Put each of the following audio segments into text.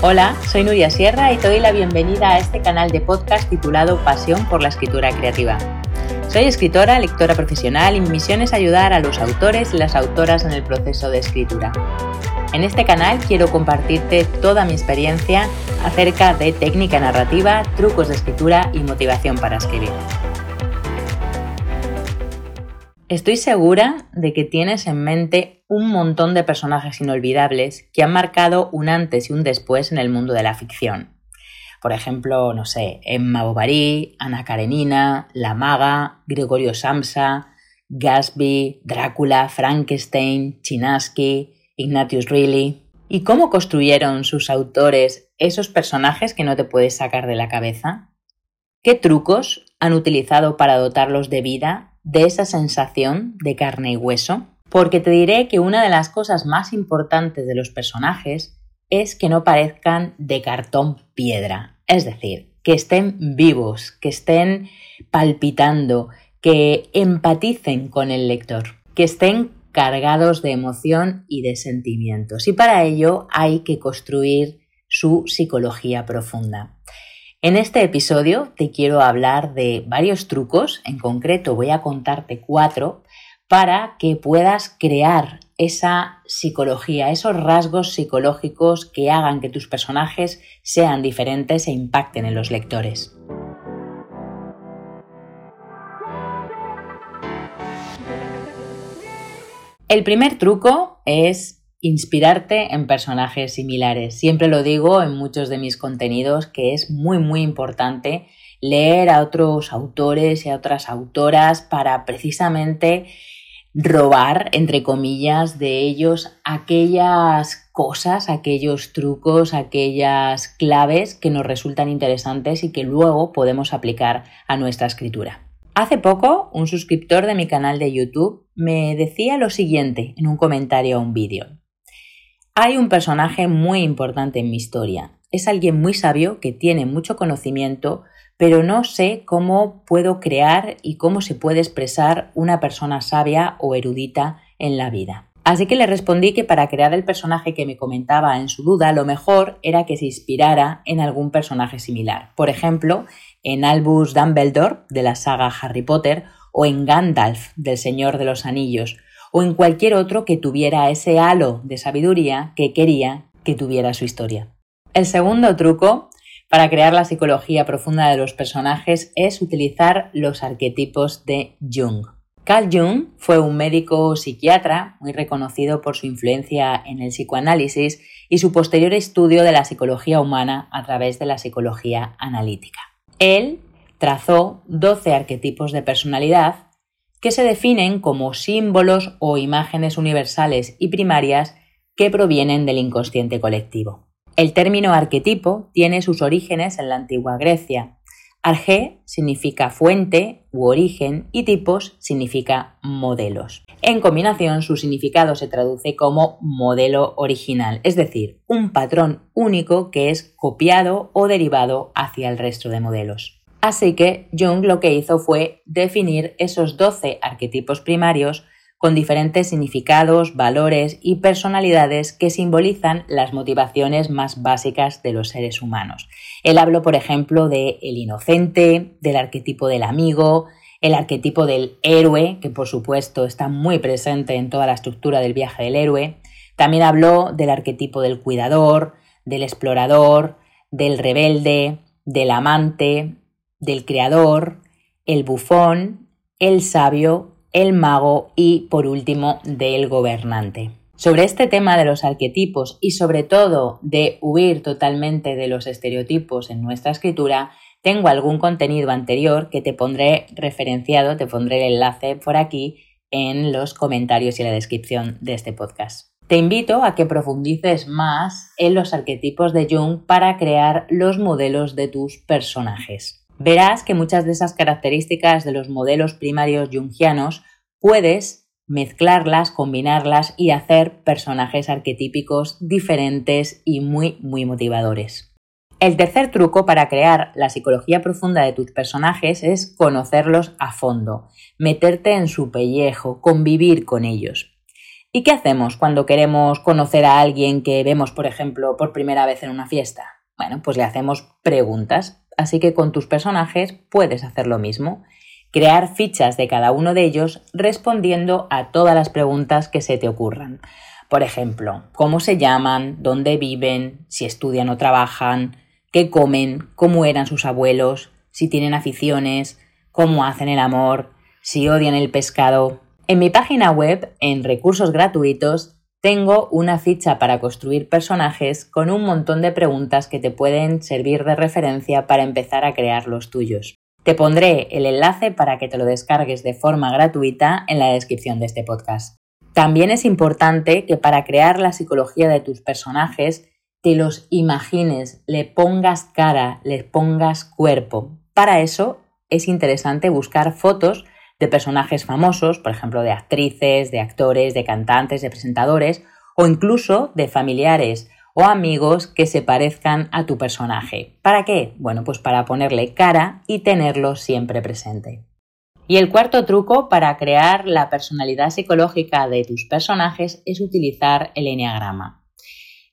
Hola, soy Nuria Sierra y te doy la bienvenida a este canal de podcast titulado Pasión por la Escritura Creativa. Soy escritora, lectora profesional y mi misión es ayudar a los autores y las autoras en el proceso de escritura. En este canal quiero compartirte toda mi experiencia acerca de técnica narrativa, trucos de escritura y motivación para escribir. Estoy segura de que tienes en mente un montón de personajes inolvidables que han marcado un antes y un después en el mundo de la ficción. Por ejemplo, no sé, Emma Bovary, Ana Karenina, La Maga, Gregorio Samsa, Gatsby, Drácula, Frankenstein, Chinaski, Ignatius Reilly. ¿Y cómo construyeron sus autores esos personajes que no te puedes sacar de la cabeza? ¿Qué trucos han utilizado para dotarlos de vida de esa sensación de carne y hueso? Porque te diré que una de las cosas más importantes de los personajes es que no parezcan de cartón piedra, es decir, que estén vivos, que estén palpitando, que empaticen con el lector, que estén cargados de emoción y de sentimientos. Y para ello hay que construir su psicología profunda. En este episodio te quiero hablar de varios trucos, en concreto voy a contarte cuatro, para que puedas crear esa psicología, esos rasgos psicológicos que hagan que tus personajes sean diferentes e impacten en los lectores. El primer truco es inspirarte en personajes similares. Siempre lo digo en muchos de mis contenidos que es muy muy importante leer a otros autores y a otras autoras para precisamente robar, entre comillas, de ellos aquellas cosas, aquellos trucos, aquellas claves que nos resultan interesantes y que luego podemos aplicar a nuestra escritura. Hace poco, un suscriptor de mi canal de YouTube me decía lo siguiente en un comentario a un vídeo. Hay un personaje muy importante en mi historia. Es alguien muy sabio que tiene mucho conocimiento, pero no sé cómo puedo crear y cómo se puede expresar una persona sabia o erudita en la vida. Así que le respondí que para crear el personaje que me comentaba en su duda, lo mejor era que se inspirara en algún personaje similar. Por ejemplo, en Albus Dumbledore de la saga Harry Potter o en Gandalf del Señor de los Anillos, o en cualquier otro que tuviera ese halo de sabiduría que quería que tuviera su historia. El segundo truco para crear la psicología profunda de los personajes es utilizar los arquetipos de Jung. Carl Jung fue un médico psiquiatra muy reconocido por su influencia en el psicoanálisis y su posterior estudio de la psicología humana a través de la psicología analítica. Él trazó 12 arquetipos de personalidad que se definen como símbolos o imágenes universales y primarias que provienen del inconsciente colectivo. El término arquetipo tiene sus orígenes en la antigua Grecia. Arge significa fuente u origen y tipos significa modelos. En combinación, su significado se traduce como modelo original, es decir, un patrón único que es copiado o derivado hacia el resto de modelos. Así que Jung lo que hizo fue definir esos 12 arquetipos primarios con diferentes significados, valores y personalidades que simbolizan las motivaciones más básicas de los seres humanos. Él habló, por ejemplo, de el inocente, del arquetipo del amigo, el arquetipo del héroe, que por supuesto está muy presente en toda la estructura del viaje del héroe. También habló del arquetipo del cuidador, del explorador, del rebelde, del amante, del creador, el bufón, el sabio, el mago y, por último, del gobernante. Sobre este tema de los arquetipos y sobre todo de huir totalmente de los estereotipos en nuestra escritura, tengo algún contenido anterior que te pondré referenciado, te pondré el enlace por aquí en los comentarios y la descripción de este podcast. Te invito a que profundices más en los arquetipos de Jung para crear los modelos de tus personajes verás que muchas de esas características de los modelos primarios jungianos puedes mezclarlas, combinarlas y hacer personajes arquetípicos diferentes y muy, muy motivadores. El tercer truco para crear la psicología profunda de tus personajes es conocerlos a fondo, meterte en su pellejo, convivir con ellos. ¿Y qué hacemos cuando queremos conocer a alguien que vemos, por ejemplo, por primera vez en una fiesta? Bueno, pues le hacemos preguntas. Así que con tus personajes puedes hacer lo mismo. Crear fichas de cada uno de ellos respondiendo a todas las preguntas que se te ocurran. Por ejemplo, cómo se llaman, dónde viven, si estudian o trabajan, qué comen, cómo eran sus abuelos, si tienen aficiones, cómo hacen el amor, si odian el pescado, en mi página web, en recursos gratuitos, tengo una ficha para construir personajes con un montón de preguntas que te pueden servir de referencia para empezar a crear los tuyos. Te pondré el enlace para que te lo descargues de forma gratuita en la descripción de este podcast. También es importante que para crear la psicología de tus personajes te los imagines, le pongas cara, les pongas cuerpo. Para eso es interesante buscar fotos de personajes famosos, por ejemplo, de actrices, de actores, de cantantes, de presentadores, o incluso de familiares o amigos que se parezcan a tu personaje. ¿Para qué? Bueno, pues para ponerle cara y tenerlo siempre presente. Y el cuarto truco para crear la personalidad psicológica de tus personajes es utilizar el enneagrama.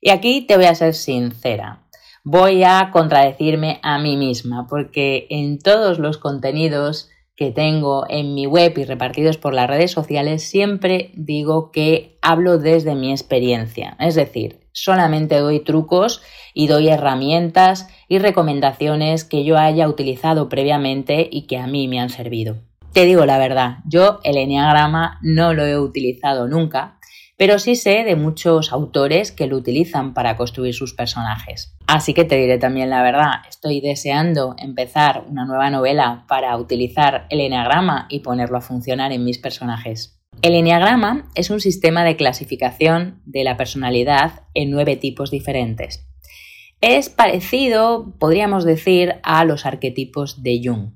Y aquí te voy a ser sincera. Voy a contradecirme a mí misma porque en todos los contenidos que tengo en mi web y repartidos por las redes sociales, siempre digo que hablo desde mi experiencia. Es decir, solamente doy trucos y doy herramientas y recomendaciones que yo haya utilizado previamente y que a mí me han servido. Te digo la verdad, yo el enneagrama no lo he utilizado nunca, pero sí sé de muchos autores que lo utilizan para construir sus personajes. Así que te diré también la verdad, estoy deseando empezar una nueva novela para utilizar el enneagrama y ponerlo a funcionar en mis personajes. El enneagrama es un sistema de clasificación de la personalidad en nueve tipos diferentes. Es parecido, podríamos decir, a los arquetipos de Jung.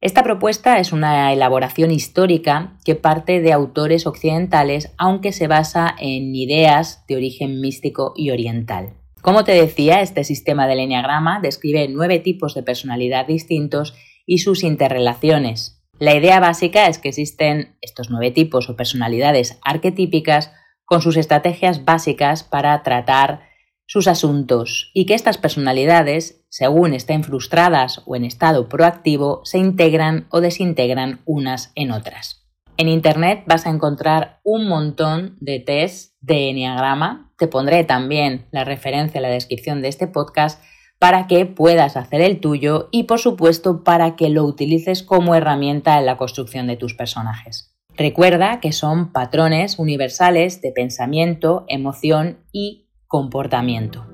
Esta propuesta es una elaboración histórica que parte de autores occidentales, aunque se basa en ideas de origen místico y oriental. Como te decía, este sistema del enneagrama describe nueve tipos de personalidad distintos y sus interrelaciones. La idea básica es que existen estos nueve tipos o personalidades arquetípicas con sus estrategias básicas para tratar sus asuntos y que estas personalidades, según estén frustradas o en estado proactivo, se integran o desintegran unas en otras. En Internet vas a encontrar un montón de tests de Enneagrama. Te pondré también la referencia en la descripción de este podcast para que puedas hacer el tuyo y por supuesto para que lo utilices como herramienta en la construcción de tus personajes. Recuerda que son patrones universales de pensamiento, emoción y comportamiento.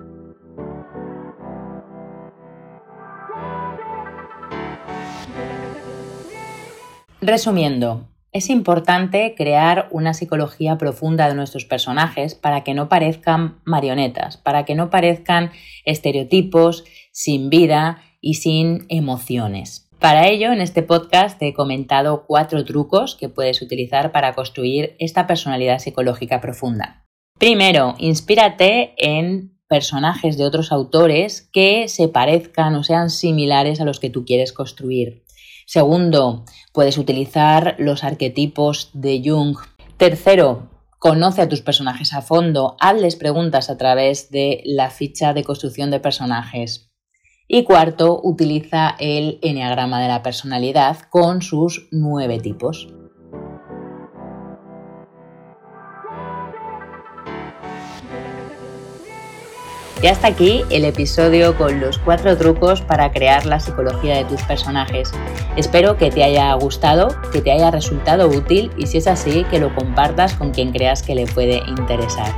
Resumiendo, es importante crear una psicología profunda de nuestros personajes para que no parezcan marionetas, para que no parezcan estereotipos sin vida y sin emociones. Para ello, en este podcast te he comentado cuatro trucos que puedes utilizar para construir esta personalidad psicológica profunda. Primero, inspírate en personajes de otros autores que se parezcan o sean similares a los que tú quieres construir. Segundo, puedes utilizar los arquetipos de Jung. Tercero, conoce a tus personajes a fondo, hazles preguntas a través de la ficha de construcción de personajes. Y cuarto, utiliza el enneagrama de la personalidad con sus nueve tipos. Y hasta aquí el episodio con los cuatro trucos para crear la psicología de tus personajes. Espero que te haya gustado, que te haya resultado útil y si es así, que lo compartas con quien creas que le puede interesar.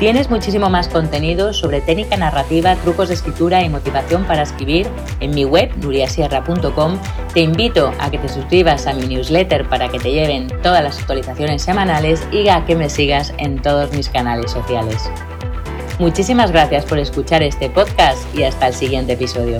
Tienes muchísimo más contenido sobre técnica narrativa, trucos de escritura y motivación para escribir en mi web nuriasierra.com. Te invito a que te suscribas a mi newsletter para que te lleven todas las actualizaciones semanales y a que me sigas en todos mis canales sociales. Muchísimas gracias por escuchar este podcast y hasta el siguiente episodio.